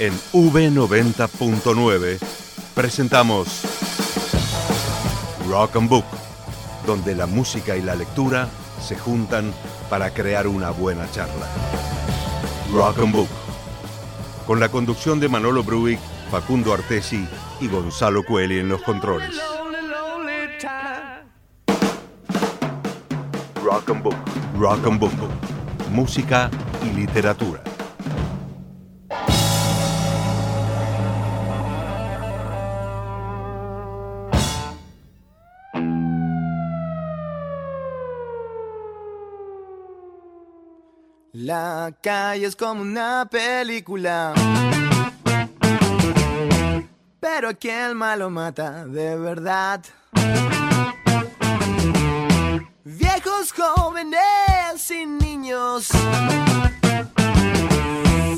En V90.9 presentamos Rock and Book, donde la música y la lectura se juntan para crear una buena charla. Rock and Book, con la conducción de Manolo Bruick, Facundo Artesi y Gonzalo Cueli en los controles. Rock and Book, Rock and Book, música y literatura. La calle es como una película. Pero aquí el malo mata de verdad. Viejos, jóvenes y niños.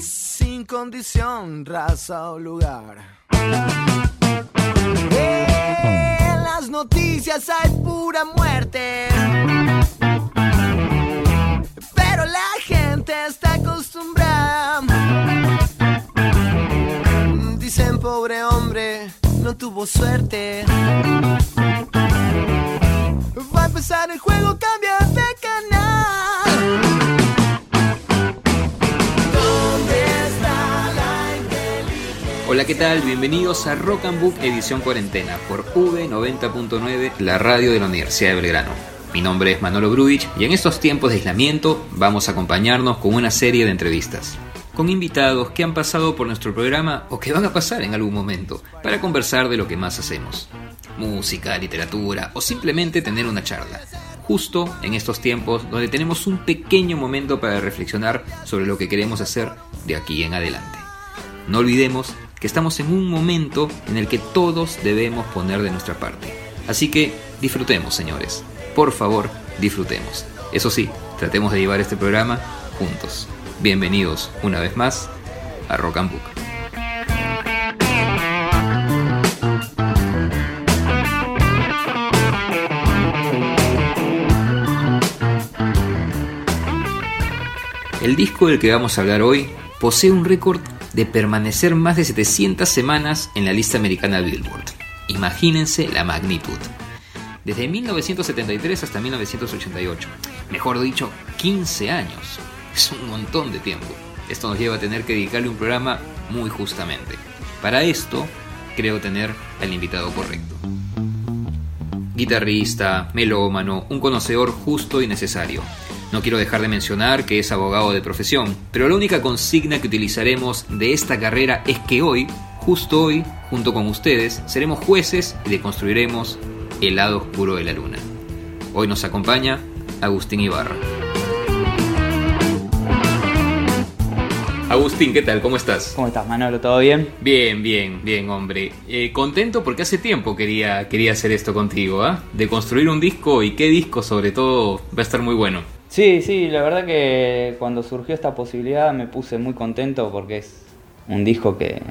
Sin condición, raza o lugar. En las noticias hay pura muerte. Gente está acostumbrada. Dicen pobre hombre, no tuvo suerte. Va a empezar el juego, cambia de canal. Hola, ¿qué tal? Bienvenidos a Rock and Book edición cuarentena por V90.9, la radio de la Universidad de Belgrano. Mi nombre es Manolo Bruich y en estos tiempos de aislamiento vamos a acompañarnos con una serie de entrevistas con invitados que han pasado por nuestro programa o que van a pasar en algún momento para conversar de lo que más hacemos. Música, literatura o simplemente tener una charla. Justo en estos tiempos donde tenemos un pequeño momento para reflexionar sobre lo que queremos hacer de aquí en adelante. No olvidemos que estamos en un momento en el que todos debemos poner de nuestra parte. Así que disfrutemos, señores. Por favor, disfrutemos. Eso sí, tratemos de llevar este programa juntos. Bienvenidos una vez más a Rock and Book. El disco del que vamos a hablar hoy posee un récord de permanecer más de 700 semanas en la lista americana Billboard. Imagínense la magnitud. Desde 1973 hasta 1988. Mejor dicho, 15 años. Es un montón de tiempo. Esto nos lleva a tener que dedicarle un programa muy justamente. Para esto, creo tener al invitado correcto. Guitarrista, melómano, un conocedor justo y necesario. No quiero dejar de mencionar que es abogado de profesión, pero la única consigna que utilizaremos de esta carrera es que hoy, justo hoy, junto con ustedes, seremos jueces y deconstruiremos el lado oscuro de la luna. Hoy nos acompaña Agustín Ibarra. Agustín, ¿qué tal? ¿Cómo estás? ¿Cómo estás, Manolo? ¿Todo bien? Bien, bien, bien, hombre. Eh, contento porque hace tiempo quería, quería hacer esto contigo, ¿ah? De construir un disco y qué disco sobre todo va a estar muy bueno. Sí, sí, la verdad que cuando surgió esta posibilidad me puse muy contento porque es un disco que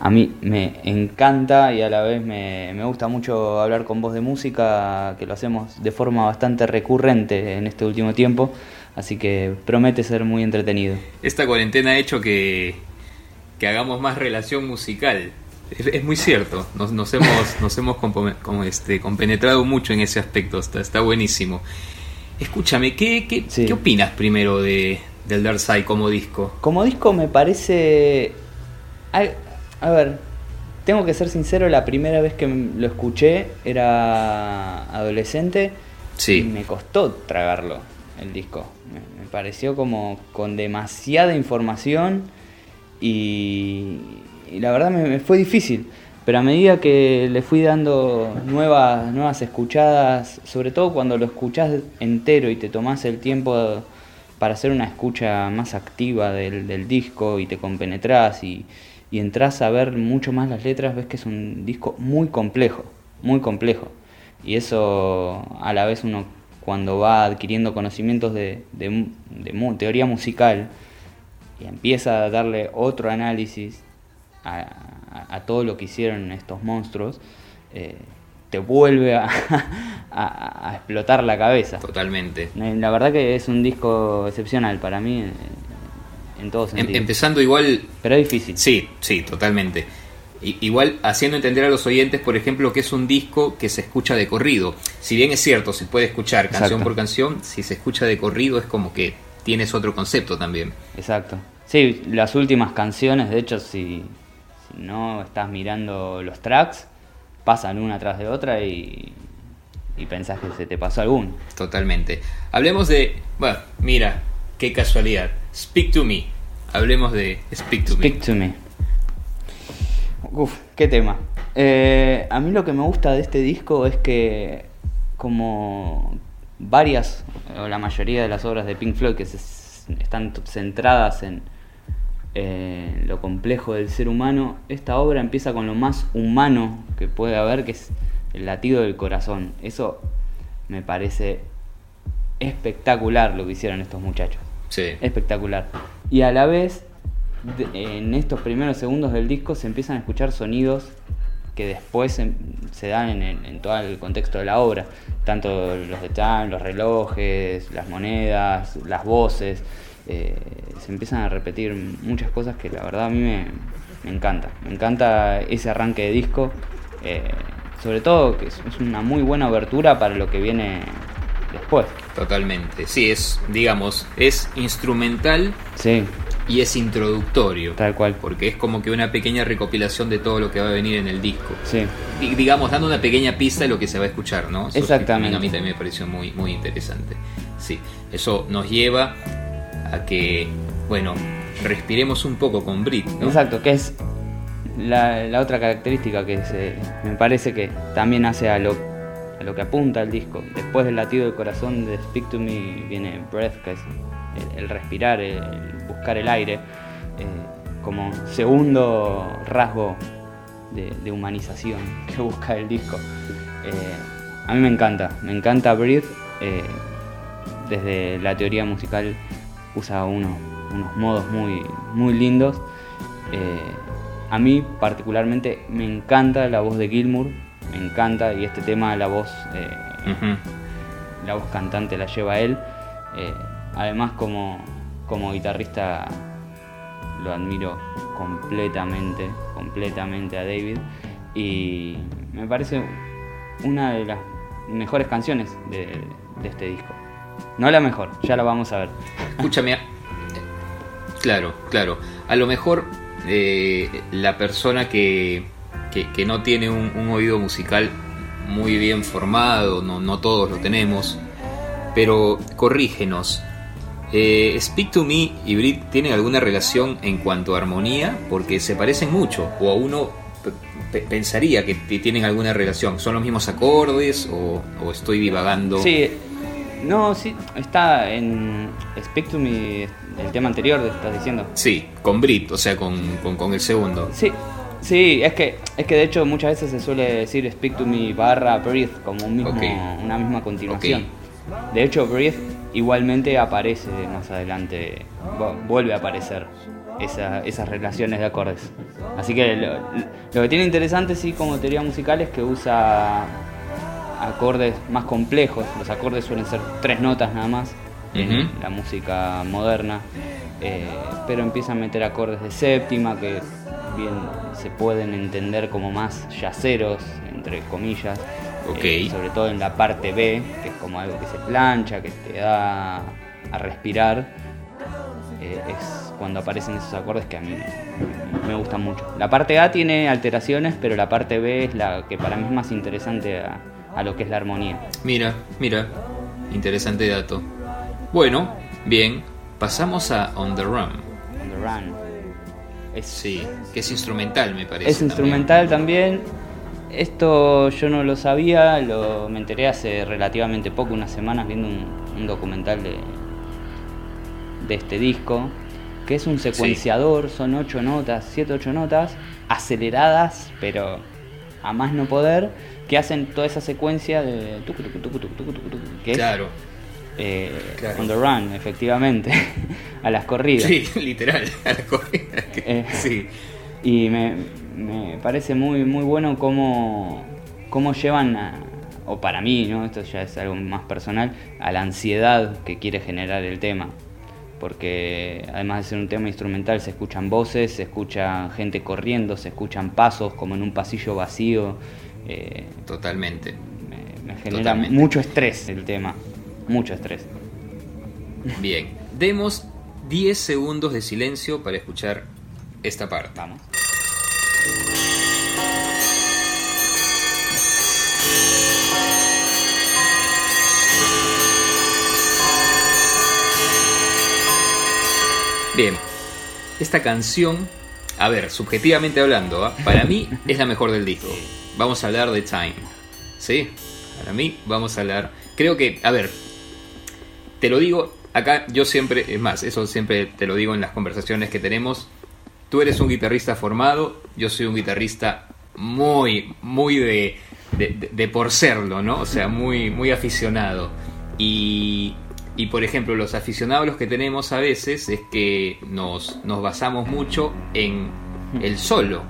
a mí me encanta y a la vez me, me gusta mucho hablar con vos de música, que lo hacemos de forma bastante recurrente en este último tiempo. Así que promete ser muy entretenido. Esta cuarentena ha hecho que, que hagamos más relación musical. Es, es muy cierto, nos, nos hemos, nos hemos como este, compenetrado mucho en ese aspecto, está, está buenísimo. Escúchame, ¿qué, qué, Sí. ¿qué opinas primero de, del Dark Side como disco? Como disco me parece... A, ver, tengo que ser sincero, la primera vez que lo escuché era adolescente y me costó tragarlo, el disco. Me, me pareció como con demasiada información y, y la verdad me, me fue difícil. Pero a medida que le fui dando nuevas, nuevas escuchadas, sobre todo cuando lo escuchás entero y te tomás el tiempo para hacer una escucha más activa del, del disco y te compenetrás y, y entras a ver mucho más las letras, ves que es un disco muy complejo, muy complejo. Y eso a la vez uno cuando va adquiriendo conocimientos de, de de mu- teoría musical y empieza a darle otro análisis a, a- a todo lo que hicieron estos monstruos, eh, te vuelve a, a- explotar la cabeza. totalmente. Eh, La verdad que es un disco excepcional para mí. En todo Em- sentido. empezando igual Pero es difícil. Sí, sí, totalmente. I- Igual haciendo entender a los oyentes, por ejemplo, que es un disco que se escucha de corrido. Si bien es cierto, se puede escuchar canción Exacto. por canción, si se escucha de corrido es como que tienes otro concepto también. Exacto. Sí, las últimas canciones, de hecho, si, si no estás mirando los tracks, pasan una tras de otra y, y pensás que se te pasó alguno. Totalmente. Hablemos de. Bueno, mira, qué casualidad. Speak to me. Hablemos de Speak to Speak to me. Uf, qué tema. Eh, a mí lo que me gusta de este disco es que como varias o la mayoría de las obras de Pink Floyd que se- están centradas en lo complejo del ser humano, esta obra empieza con lo más humano que puede haber, que es el latido del corazón. Eso me parece espectacular lo que hicieron estos muchachos me. Sí. espectacular. Y a la vez, en estos primeros segundos del disco se empiezan a escuchar sonidos que después se, dan en, todo el contexto de la obra. Tanto los detalles, los relojes, las monedas, las voces. eh, se empiezan a repetir muchas cosas que la verdad a mí me, encanta. Me encanta ese arranque de disco. eh, sobre todo que es una muy buena abertura para lo que viene después. Totalmente. Sí, es, digamos, es instrumental Sí, y es introductorio. tal cual. Porque es como que una pequeña recopilación de todo lo que va a venir en el disco. Sí. Di- digamos, dando una pequeña pista de lo que se va a escuchar, ¿no? Eso Exactamente. A mí también me pareció muy, muy interesante. Sí, eso nos lleva a que, bueno, respiremos un poco con Brit, ¿no? Exacto, que es la, la otra característica que se, me parece que también hace a lo, lo que apunta el disco. Después del latido del corazón de Speak to Me viene Breath, que es el, respirar, el, buscar el aire, eh, como segundo rasgo de, humanización que busca el disco. Eh, a mí me encanta, me encanta Breathe. eh, desde la teoría musical usa unos, unos modos muy, muy lindos. A mí particularmente me encanta la voz de Gilmour, me encanta y este tema la voz, eh, la voz cantante la lleva él. Eh, además como, como guitarrista lo admiro completamente, completamente a David y me parece una de las mejores canciones de, de este disco. No la mejor, ya la vamos a ver. Escúchame. a- Claro, claro. A lo mejor eh, la persona que, que, que no tiene un, un oído musical muy bien formado, no, no todos lo tenemos, pero corrígenos. Eh, Speak to Me y Brit tienen alguna relación en cuanto a armonía, porque se parecen mucho, o a uno pensaría que tienen alguna relación. ¿Son los mismos acordes o, o estoy divagando? Sí, no, sí, está en Speak to Me, el tema anterior, estás diciendo. Sí, con Brit, o sea, con, con, con el segundo. Sí, sí, es que, es que de hecho muchas veces se suele decir Speak to Me barra Breathe como un mismo, una misma continuación. De hecho, Breathe igualmente aparece más adelante, vu- vuelve a aparecer esa- esas relaciones de acordes. Así que lo, lo que tiene interesante, sí, como teoría musical es que usa acordes más complejos. Los acordes suelen ser tres notas nada más en Ujú. la música moderna, eh, pero empieza a meter acordes de séptima que bien se pueden entender como más yaceros, entre comillas. Eh, sobre todo en la parte B, que es como algo que se plancha, que te da a respirar. eh, es cuando aparecen esos acordes que a mí me gustan mucho. La parte A tiene alteraciones, pero la parte B es la que para mí es más interesante a, a lo que es la armonía. Mira, mira, interesante dato. Bueno, bien, pasamos a On the Run. On the Run. Es, Sí, que es instrumental, me parece. es instrumental también. Esto yo no lo sabía, lo, me enteré hace relativamente poco, unas semanas, viendo un, un documental de, de este disco, que es un secuenciador, son ocho notas, siete, ocho notas, aceleradas, pero a más no poder, que hacen toda esa secuencia de Claro, eh, Claro. on the run, efectivamente, a las corridas. sí, literal, a la corrida. que- Eh. Sí, Y me, me parece muy, muy bueno cómo, cómo llevan, a- o para mí, ¿no? esto ya es algo más personal, a la ansiedad que quiere generar el tema. porque además de ser un tema instrumental se escuchan voces, se escucha gente corriendo, se escuchan pasos como en un pasillo vacío. Eh, Totalmente. Me, genera mucho estrés el tema, mucho estrés. Bien, demos 10 segundos de silencio para escuchar esta parte. Vamos. Bien, esta canción, a ver, subjetivamente hablando, ¿ah? para mí es la mejor del disco. Vamos a hablar de Time. ¿Sí? Para mí vamos a hablar... Creo que, a ver, te lo digo, acá yo siempre, es más, eso siempre te lo digo en las conversaciones que tenemos. Tú eres un guitarrista formado, yo soy un guitarrista muy, muy de, de, por serlo, ¿no? O sea, muy, muy aficionado. Y y por ejemplo, los aficionados que tenemos a veces es que nos, nos basamos mucho en el solo,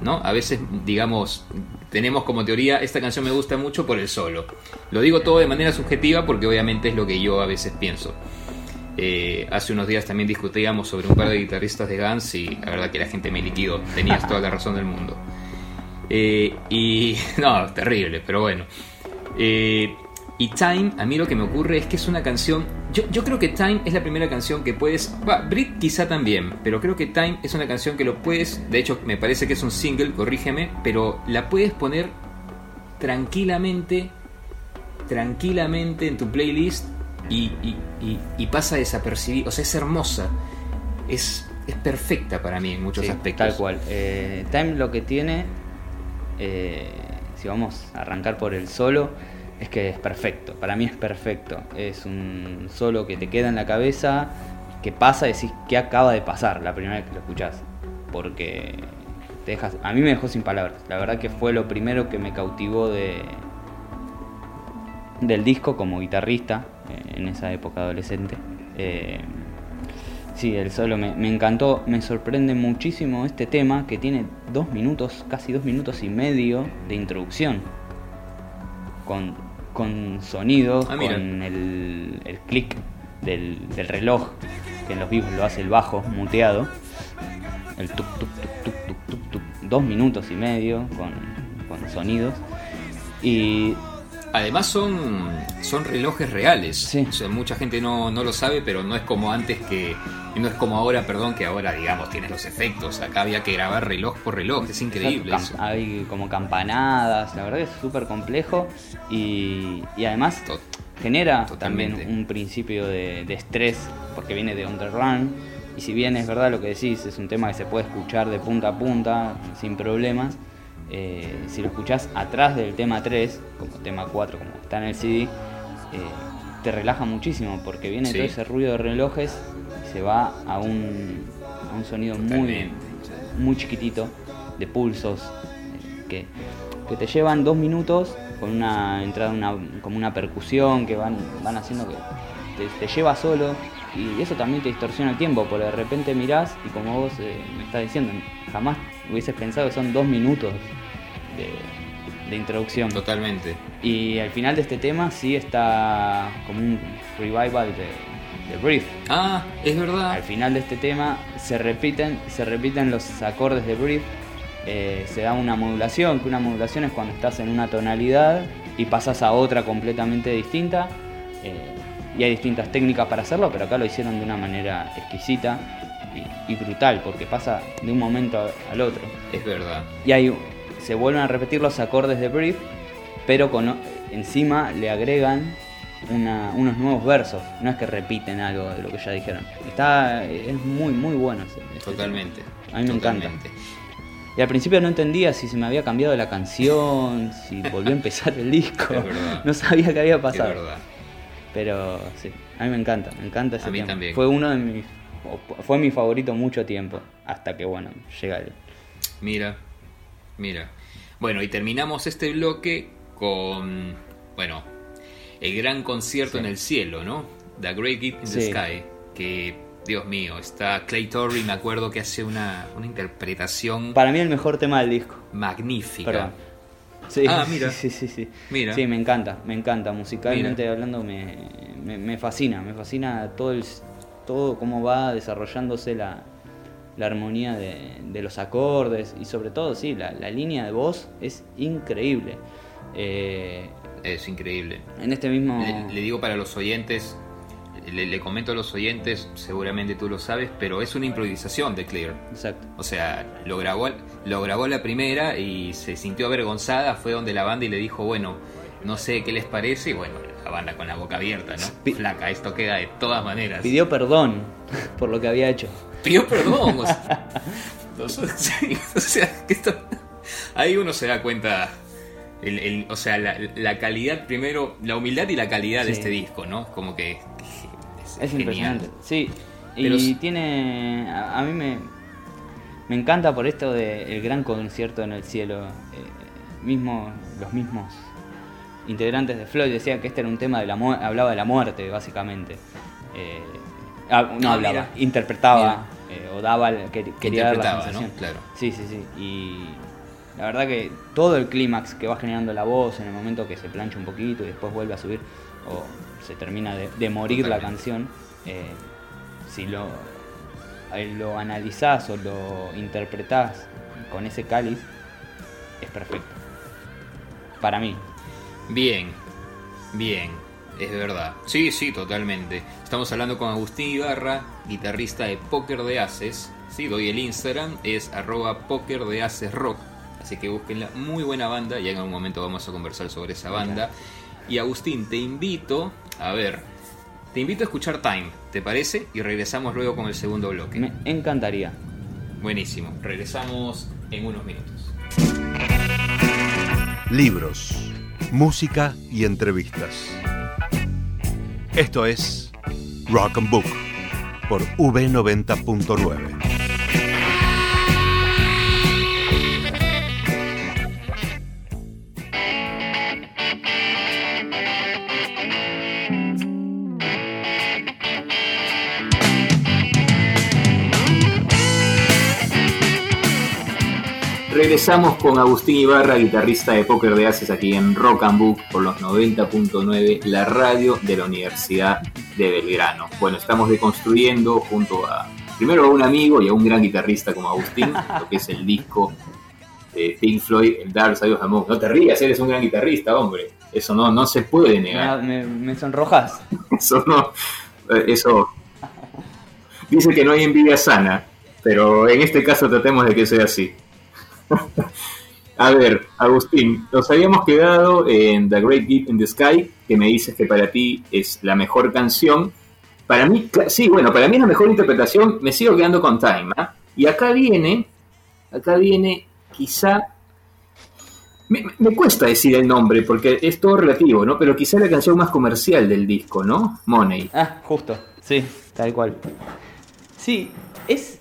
¿no? A veces, digamos, tenemos como teoría, esta canción me gusta mucho por el solo. Lo digo todo de manera subjetiva porque obviamente es lo que yo a veces pienso. Eh, hace unos días también discutíamos sobre un par de guitarristas de Guns y la verdad que la gente me liquidó, tenías toda la razón del mundo. Eh, y no, terrible, pero bueno. Eh, y Time, a mí lo que me ocurre es que es una canción. Yo, yo creo que Time es la primera canción que puedes. Brit quizá también, pero creo que Time es una canción que lo puedes. De hecho, me parece que es un single, corrígeme, pero la puedes poner tranquilamente, tranquilamente en tu playlist y, y, pasa desapercibida. O sea, es hermosa. Es, es perfecta para mí en muchos aspectos. Tal cual. Eh, Time lo que tiene. Eh, si vamos a arrancar por el solo es que es perfecto, para mí es perfecto. Es un solo que te queda en la cabeza, que pasa y decís qué acaba de pasar la primera vez que lo escuchás. Porque te dejas, a mí me dejó sin palabras. La verdad que fue lo primero que me cautivó de del disco como guitarrista eh, en esa época adolescente. Eh, sí, el solo me, me, encantó, me sorprende muchísimo este tema que tiene dos minutos, casi dos minutos y medio de introducción. Con con sonido, ah, con el, el clic del, reloj, que en los vivos lo hace el bajo muteado. El tuk tuk tuk tuk tuk tuk dos minutos y medio con, con sonidos. Y Además son, son relojes reales. O sea, mucha gente no, no, lo sabe, pero no es como antes que... No es como ahora, perdón, que ahora, digamos, tienes los efectos. Acá había que grabar reloj por reloj. Es increíble. Eso. Hay como campanadas. La verdad es súper complejo. Y, y además genera también un principio de, de, estrés porque viene de On The Run. Y si bien es verdad lo que decís, es un tema que se puede escuchar de punta a punta sin problemas eh, si lo escuchás atrás del tema 3, como tema 4, como está en el CD, eh, te relaja muchísimo porque viene todo ese ruido de relojes y se va a un, sonido muy, muy chiquitito de pulsos eh, que, que, te llevan dos minutos con una entrada, una, como una percusión que van, van haciendo que te, lleva solo y eso también te distorsiona el tiempo porque de repente mirás y como vos me estás diciendo, jamás hubieses pensado que son dos minutos de, introducción. Totalmente. Y al final de este tema sí está como un revival de, de Brief. Ah, es verdad. Al final de este tema se repiten, se repiten los acordes de Brief. Eh, se da una modulación, que una modulación es cuando estás en una tonalidad y pasas a otra completamente distinta. Eh, y hay distintas técnicas para hacerlo, pero acá lo hicieron de una manera exquisita y, y, brutal, porque pasa de un momento al otro. Es verdad. Y hay se vuelven a repetir los acordes de Brief, pero con, encima le agregan unos nuevos versos. No es que repiten algo de lo que ya dijeron. Está, es muy, muy bueno. Totalmente. A mí me encanta. Y al principio no entendía si se me había cambiado la canción, si volvió a empezar el disco. No sabía qué había pasado. Es verdad. Pero sí, a mí me encanta, me encanta ese a mí también. Fue uno de mis fue mi favorito mucho tiempo hasta que bueno, llega el Mira, Mira. Bueno, y terminamos este bloque con, bueno, el gran concierto en el cielo, ¿no? The Great Gift in the Sky, que, Dios mío, está Clay Torrey, me acuerdo que hace una, una interpretación... Para mí el mejor tema del disco. Magnífica. Sí, ah, mira. Sí, sí, sí. Mira. Sí, me encanta, me encanta. Musicalmente hablando me, me, fascina, me fascina todo el, todo cómo va desarrollándose la, la armonía de, de los acordes y sobre todo, sí, la, la línea de voz es increíble. Eh, Es increíble. en este mismo... Le, le digo para los oyentes, le, le comento a los oyentes, seguramente tú lo sabes, pero es una improvisación de Clear. Exacto. O sea, lo grabó, lo grabó la primera y se sintió avergonzada, fue donde la banda y le dijo, bueno, no sé qué les parece, y bueno, la banda con la boca abierta, ¿no? Flaca, esto queda de todas maneras. Pidió perdón por lo que había hecho. Pidió perdón. Sea, o sea, que esto- ahí uno se da cuenta, el- el- o sea, la, la calidad primero, la humildad y la calidad de este disco, ¿no? Como que es, impresionante. Sí. Pero y tiene. A, a mí me. Me encanta por esto del gran concierto en el cielo. Eh, mismo, los mismos integrantes de Floyd decían que este era un tema de la hablaba de la muerte, básicamente. Eh, no Ah, hablaba, mira. interpretaba eh, o daba, que- quería dar la Interpretaba, sensación. ¿no? Claro. Sí, sí, sí. Y la verdad que todo el clímax que va generando la voz en el momento que se plancha un poquito y después vuelve a subir o se termina de, de morir la canción, eh, si lo, eh, lo analizás o lo interpretás con ese cáliz, es perfecto. Para mí. Bien, bien, es verdad. Sí, sí, totalmente. Estamos hablando con Agustín Ibarra, guitarrista de Póker de Haces. Sí, doy el Instagram, es arroba Póker de Haces Rock. Así que búsquenla, muy buena banda y en algún momento vamos a conversar sobre esa banda. Y Agustín, te invito, a ver, te invito a escuchar Time, ¿te parece? Y regresamos luego con el segundo bloque. Me encantaría. Buenísimo, regresamos en unos minutos. Libros, música y entrevistas. Esto es Rock and Book por V90.9. Regresamos con Agustín Ibarra, guitarrista de Póker de Haces aquí en Rock and Book por los 90.9, la radio de la Universidad de Belgrano. Bueno, estamos deconstruyendo junto a, primero a un amigo y a un gran guitarrista como Agustín, lo que es el disco de Pink Floyd, el Dark Side of the Moon. No te rías, eres un gran guitarrista, hombre. Eso no, no se puede negar. Me, me- sonrojas. Eso no, eso dice que no hay envidia sana, pero en este caso tratemos de que sea así. A ver, Agustín, nos habíamos quedado en The Great Deep in the Sky, que me dices que para ti es la mejor canción. Para mí, sí, bueno, para mí es la mejor interpretación, me sigo quedando con Time. ¿ah? Y acá viene, acá viene quizá me, me cuesta decir el nombre porque es todo relativo, ¿no? Pero quizá la canción más comercial del disco, ¿no? Money. Ah, justo, sí, tal cual. Sí, es,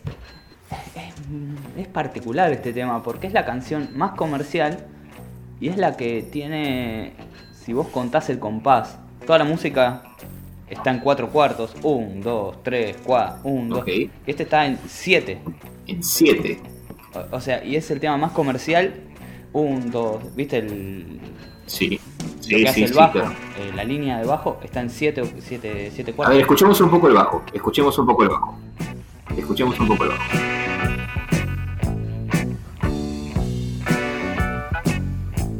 es, particular este tema porque es la canción más comercial y es la que tiene, si vos contás el compás, toda la música está en cuatro cuartos, un, dos, tres, cuatro, un, dos. Ok. Este está en siete. En 7. O, o sea, y es el tema más comercial, un, dos, ¿viste el, Sí. lo Sí, hace sí, el sí, bajo? claro. Eh, la línea de bajo está en siete, siete, siete A cuartos. ver, escuchemos un poco el bajo. Escuchemos un poco el bajo. Escuchemos un poco el bajo.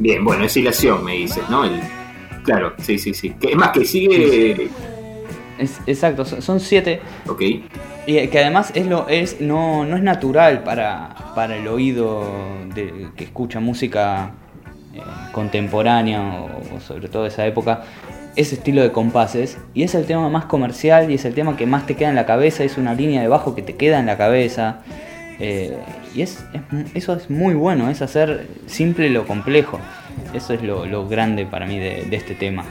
Bien, bueno, es hilación, me dices, ¿no? El- claro, sí, sí, sí. Que, es más, que sigue. Es- exacto, son- son siete. Ok. Y eh, que además es lo es no, no es natural para, para el oído de, que escucha música eh, contemporánea o, o sobre todo de esa época ese estilo de compases y es el tema más comercial y es el tema que más te queda en la cabeza es una línea de bajo que te queda en la cabeza eh, y es, es- eso es muy bueno es hacer simple lo complejo eso es lo, lo grande para mí de, de este tema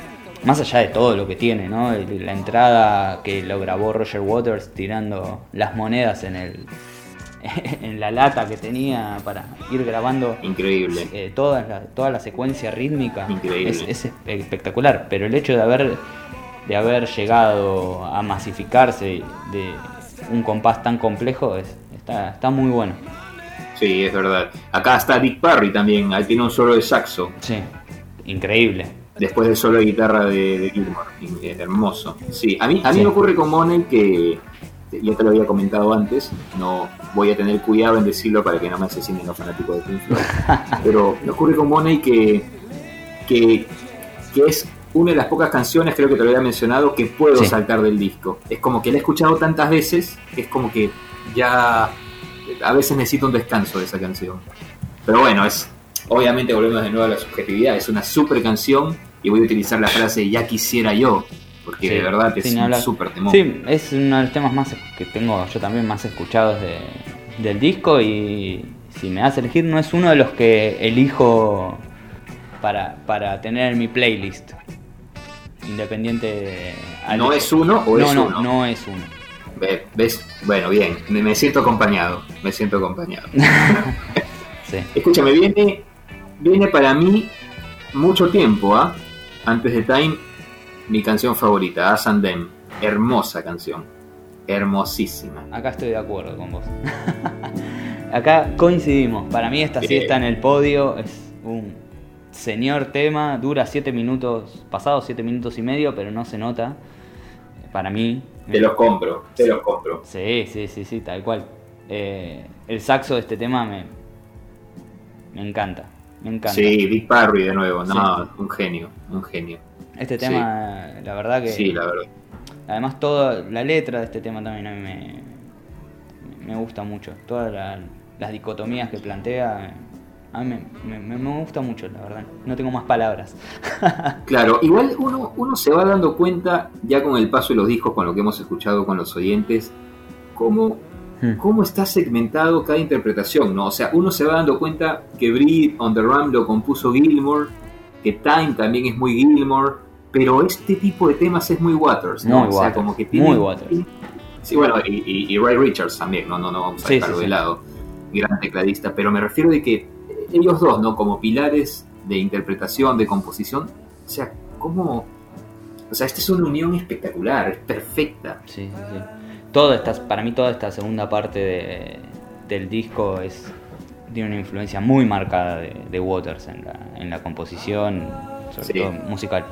más allá de todo lo que tiene, ¿no? La entrada que lo grabó Roger Waters tirando las monedas en el en la lata que tenía para ir grabando Increíble. eh, toda, la, toda la secuencia rítmica Increíble. es, es espectacular. Pero el hecho de haber de haber llegado a masificarse de un compás tan complejo es, está, está muy bueno. Sí, es verdad. Acá está Dick Parry también. Ahí tiene un solo de saxo. Sí, increíble. Después del solo de guitarra de, de Gilmour. Es hermoso. Sí, a mí, a mí Sí. me ocurre con Money que ya te lo había comentado antes, no voy a tener cuidado en decirlo para que no me asesinen los fanáticos de Pink Floyd, pero me ocurre con Money que, que, que es una de las pocas canciones, creo que te lo había mencionado, que puedo saltar del disco. Es como que la he escuchado tantas veces que es como que ya a veces necesito un descanso de esa canción. Pero bueno, es obviamente volvemos de nuevo a la subjetividad, es una super canción y voy a utilizar la frase ya quisiera yo, porque de verdad es un super temor. Sí, es uno de los temas más que tengo yo también más escuchados del disco y si me das a elegir no es uno de los que elijo para, para tener en mi playlist. Independiente. ¿No es uno o es no, uno? No, es uno. ¿Ves? Bueno, bien, me, siento acompañado. Me siento acompañado. sí. Escúchame, viene, viene para mí mucho tiempo, ¿ah? Antes de Time, mi canción favorita, As and Them. Hermosa canción. Hermosísima. Acá estoy de acuerdo con vos. Acá coincidimos. Para mí esta sí está en el podio. Es un señor tema, dura 7 minutos, pasados 7 minutos y medio, pero no se nota. Para mí. Te los compro, te los compro. Sí, sí, sí, sí, tal cual. Eh, el saxo de este tema me, me encanta, me encanta. Sí, Big Parry de nuevo, no, un genio, un genio. Este tema, la verdad que... Sí, la verdad. Además, toda la letra de este tema también a mí me, me gusta mucho. Todas las dicotomías que plantea a mí me, gusta mucho, la verdad. No tengo más palabras. claro, igual uno, uno se va dando cuenta, ya con el paso de los discos, con lo que hemos escuchado con los oyentes, cómo, hmm. cómo está segmentado cada interpretación, ¿no? O sea, uno se va dando cuenta que Breed on the Ram lo compuso Gilmore, que Time también es muy Gilmore, pero este tipo de temas es muy Waters, ¿no? o sea, como que tiene, muy Waters. Sí, bueno, y, Ray Richards también, no, no, no vamos a dejarlo de lado, gran tecladista, pero me refiero de que ellos dos, ¿no? Como pilares de interpretación, de composición. O sea, ¿cómo...? O sea, esta es una unión espectacular, es perfecta. Sí, sí. Todo esta, para mí toda esta segunda parte del disco es tiene una influencia muy marcada de, Waters en la, en la, composición, sobre todo musical.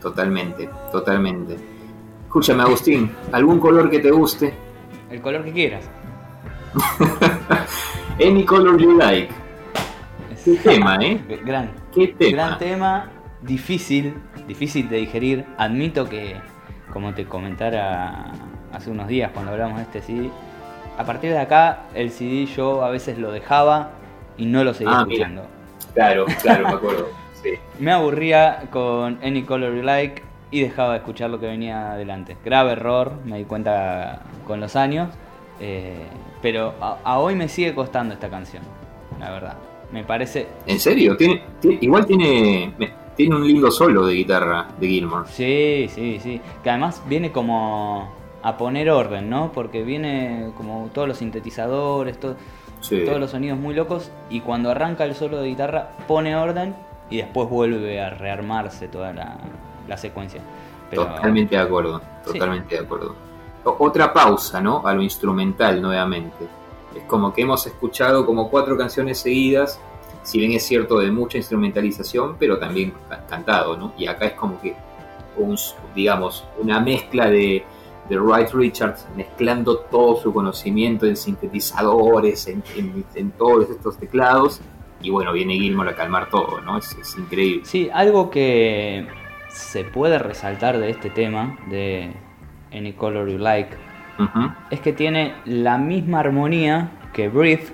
Totalmente, totalmente. Escúchame, Agustín, ¿algún color que te guste? El color que quieras. Any color you like. Qué tema, ¿eh? Gran, Qué tema. gran tema, difícil, difícil de digerir. Admito que, como te comentara hace unos días cuando hablamos de este CD, a partir de acá el CD yo a veces lo dejaba y no lo seguía ah, escuchando. Claro, claro, me acuerdo. Me aburría con Any Color You Like y dejaba de escuchar lo que venía adelante. Grave error, me di cuenta con los años. Eh, pero a hoy me sigue costando esta canción, la verdad me parece. ¿En serio? Tiene, igual tiene, tiene un lindo solo de guitarra de Gilmore. Sí, sí, sí. Que además viene como a poner orden, ¿no? Porque viene como todos los sintetizadores, todos los sonidos muy locos. Y cuando arranca el solo de guitarra, pone orden y después vuelve a rearmarse toda la, secuencia. Totalmente de acuerdo, totalmente de acuerdo. otra pausa, ¿no? A lo instrumental nuevamente es como que hemos escuchado como cuatro canciones seguidas, si bien es cierto de mucha instrumentalización, pero también cantado, ¿no? Y acá es como que, digamos, una mezcla de, de Wright Richards mezclando todo su conocimiento en sintetizadores, en, todos estos teclados, y bueno, viene Gilmore a calmar todo, ¿no? Es, es increíble. Sí, algo que se puede resaltar de este tema, de Any Color You Like, es que tiene la misma armonía que Breathe,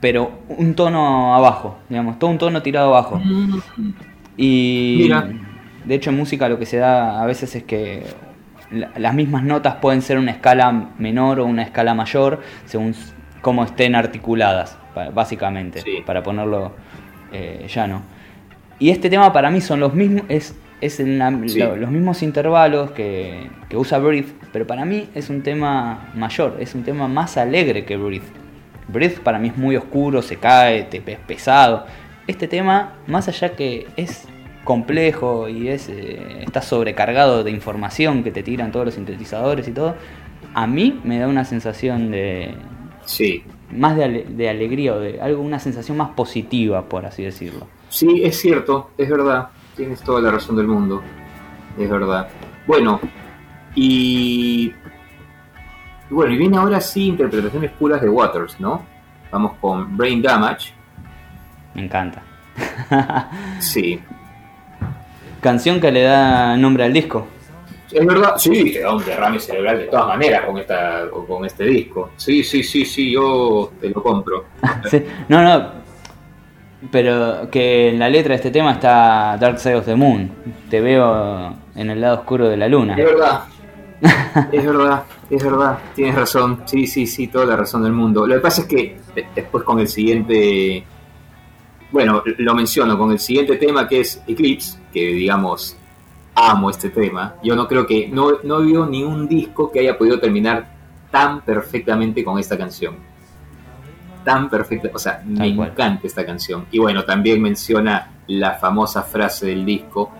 pero un tono abajo, digamos, todo un tono tirado abajo. Y de hecho en música lo que se da a veces es que las mismas notas pueden ser una escala menor o una escala mayor según cómo estén articuladas, básicamente, para ponerlo eh, llano. Y este tema para mí son los mismos, es es en los mismos intervalos que, usa Breathe, pero para mí es un tema mayor, es un tema más alegre que Breathe. Breathe para mí es muy oscuro, se cae, te, es pesado. Este tema, más allá que es complejo y es, eh, está sobrecargado de información que te tiran todos los sintetizadores y todo, a mí me da una sensación de... Sí. Más de, de alegría o de algo, una sensación más positiva, por así decirlo. Sí, es cierto, es verdad tienes toda la razón del mundo, es verdad. Bueno, y bueno, y viene ahora sí interpretaciones puras de Waters, ¿no? Vamos con Brain Damage. Me encanta. Sí, Canción que le da nombre al disco. Es verdad, sí, te da un derrame cerebral de todas maneras con esta con, con este disco. Sí, sí, sí, sí, yo te lo compro. Sí, No, no. Pero que en la letra de este tema está Dark Side of the Moon. Te veo en el lado oscuro de la luna. Es verdad. Es verdad, es verdad, tienes razón. Sí, sí, sí, toda la razón del mundo. Lo que pasa es que de- después con el siguiente, bueno, lo menciono, con el siguiente tema que es Eclipse, que digamos, amo este tema. Yo no creo que, no, no veo ni un disco que haya podido terminar tan perfectamente con esta canción. Tan perfecta, o sea, me encanta esta canción. Y bueno, también menciona la famosa frase del disco,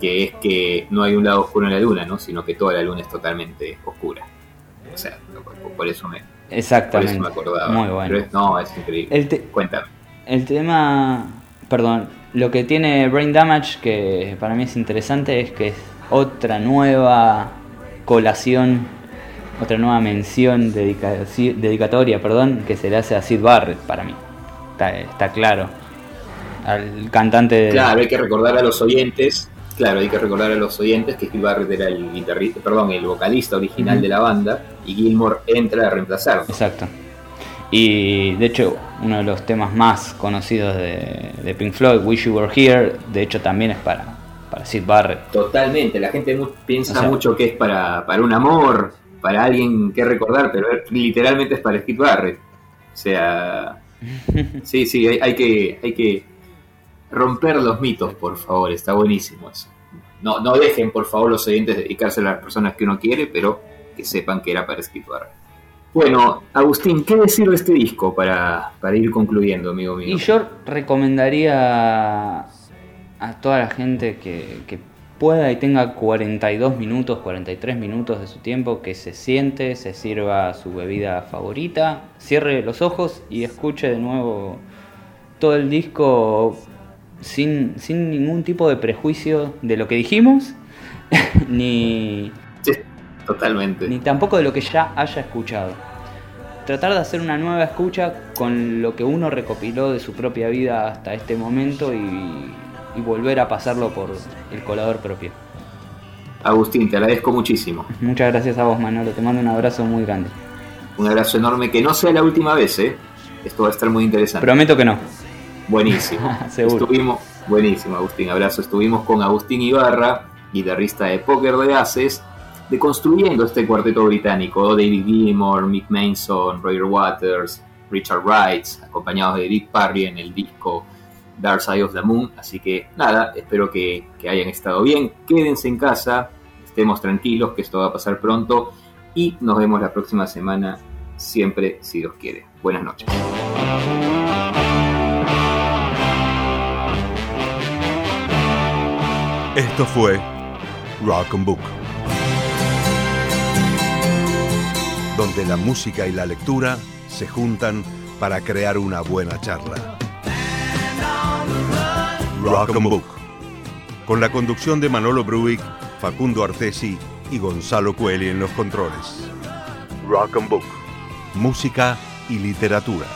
que es que no hay un lado oscuro en la luna, ¿no? Sino que toda la luna es totalmente oscura. O sea, por, por eso me, por Exactamente. eso me acordaba. Muy bueno. Pero es- no, es increíble. El, Cuéntame. el tema. Perdón. Lo que tiene Brain Damage, que para mí es interesante, es que es otra nueva colación, otra nueva mención dedicatoria, perdón, que se le hace a Sid Barrett para mí. Está, está claro. Al cantante de. Claro, hay que recordar a los oyentes, claro, hay que recordar a los oyentes que Steve Barrett era el guitarrista, perdón, el vocalista original de la banda y Gilmore entra a reemplazarlo. Exacto. Y de hecho, uno de los temas más conocidos de, de Pink Floyd, Wish You Were Here, de hecho también es para, para Sid Barrett. Totalmente, la gente mu- piensa O sea- mucho que es para, para un amor, para alguien que recordar, pero literalmente es para Steve Barrett. O sea, sí, sí, hay, hay que, hay que romper los mitos, por favor, está buenísimo eso. No, no dejen, por favor, los oyentes dedicarse a las personas que uno quiere, pero que sepan que era para Steve Barrett. Bueno, Agustín, ¿qué decir de este disco para, para ir concluyendo, amigo mío? Y yo recomendaría a toda la gente que, que pueda y tenga 42 minutos, 43 minutos de su tiempo, que se siente, se sirva su bebida favorita, cierre los ojos y escuche de nuevo todo el disco sin, sin ningún tipo de prejuicio de lo que dijimos, ni, Sí, totalmente. ni tampoco de lo que ya haya escuchado. Tratar de hacer una nueva escucha con lo que uno recopiló de su propia vida hasta este momento y, y volver a pasarlo por el colador propio. Agustín, te agradezco muchísimo. Muchas gracias a vos, Manolo. Te mando un abrazo muy grande. Un abrazo enorme, que no sea la última vez, ¿eh? Esto va a estar muy interesante. Prometo que no. Buenísimo. Seguro. Estuvimos, buenísimo, Agustín. Abrazo. Estuvimos con Agustín Ibarra, guitarrista de Póker de Haces, deconstruyendo este cuarteto británico. David Gilmour, Mick Manson, Roger Waters, Richard Wright, acompañados de Dick Parry en el disco Dark Side of the Moon. Así que nada, espero que, que hayan estado bien. Quédense en casa, estemos tranquilos, que esto va a pasar pronto. Y nos vemos la próxima semana, siempre, si Dios quiere. Buenas noches. Esto fue Rock and Book, donde la música y la lectura se juntan para crear una buena charla. Rock and Book, con la conducción de Manolo Bruick, Facundo Artesi y Gonzalo Coeli en los controles. Rock and Book, música y literatura.